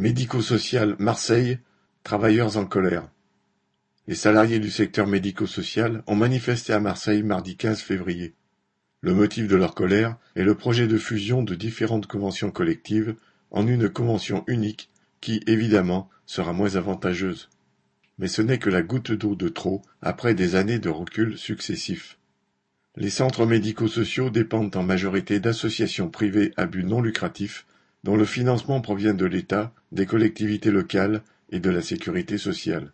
Médico-social Marseille Travailleurs en colère. Les salariés du secteur médico-social ont manifesté à Marseille mardi 15 février. Le motif de leur colère est le projet de fusion de différentes conventions collectives en une convention unique qui, évidemment, sera moins avantageuse. Mais ce n'est que la goutte d'eau de trop après des années de recul successifs. Les centres médico-sociaux dépendent en majorité d'associations privées à but non lucratif dont le financement provient de l'État, des collectivités locales et de la sécurité sociale.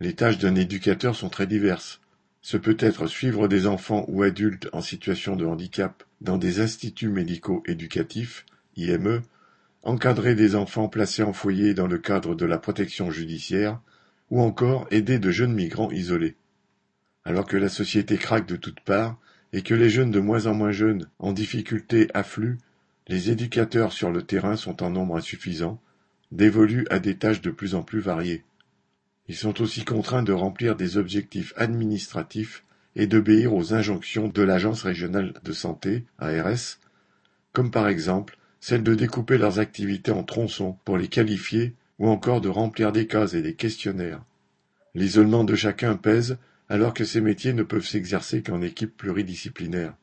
Les tâches d'un éducateur sont très diverses. Ce peut être suivre des enfants ou adultes en situation de handicap dans des instituts médicaux éducatifs, IME, encadrer des enfants placés en foyer dans le cadre de la protection judiciaire, ou encore aider de jeunes migrants isolés. Alors que la société craque de toutes parts et que les jeunes de moins en moins jeunes en difficulté affluent les éducateurs sur le terrain sont en nombre insuffisant, dévolus à des tâches de plus en plus variées. Ils sont aussi contraints de remplir des objectifs administratifs et d'obéir aux injonctions de l'Agence régionale de santé, ARS, comme par exemple celle de découper leurs activités en tronçons pour les qualifier ou encore de remplir des cases et des questionnaires. L'isolement de chacun pèse alors que ces métiers ne peuvent s'exercer qu'en équipe pluridisciplinaire.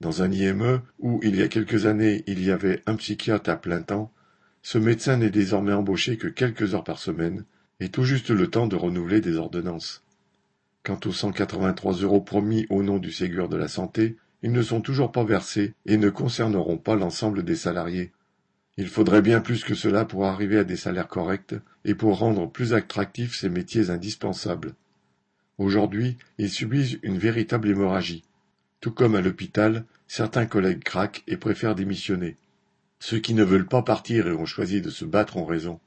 Dans un IME où, il y a quelques années, il y avait un psychiatre à plein temps, ce médecin n'est désormais embauché que quelques heures par semaine, et tout juste le temps de renouveler des ordonnances. Quant aux 183 euros promis au nom du Ségur de la santé, ils ne sont toujours pas versés et ne concerneront pas l'ensemble des salariés. Il faudrait bien plus que cela pour arriver à des salaires corrects et pour rendre plus attractifs ces métiers indispensables. Aujourd'hui, ils subissent une véritable hémorragie. Tout comme à l'hôpital, certains collègues craquent et préfèrent démissionner. Ceux qui ne veulent pas partir et ont choisi de se battre ont raison.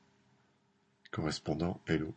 Correspondant Hello.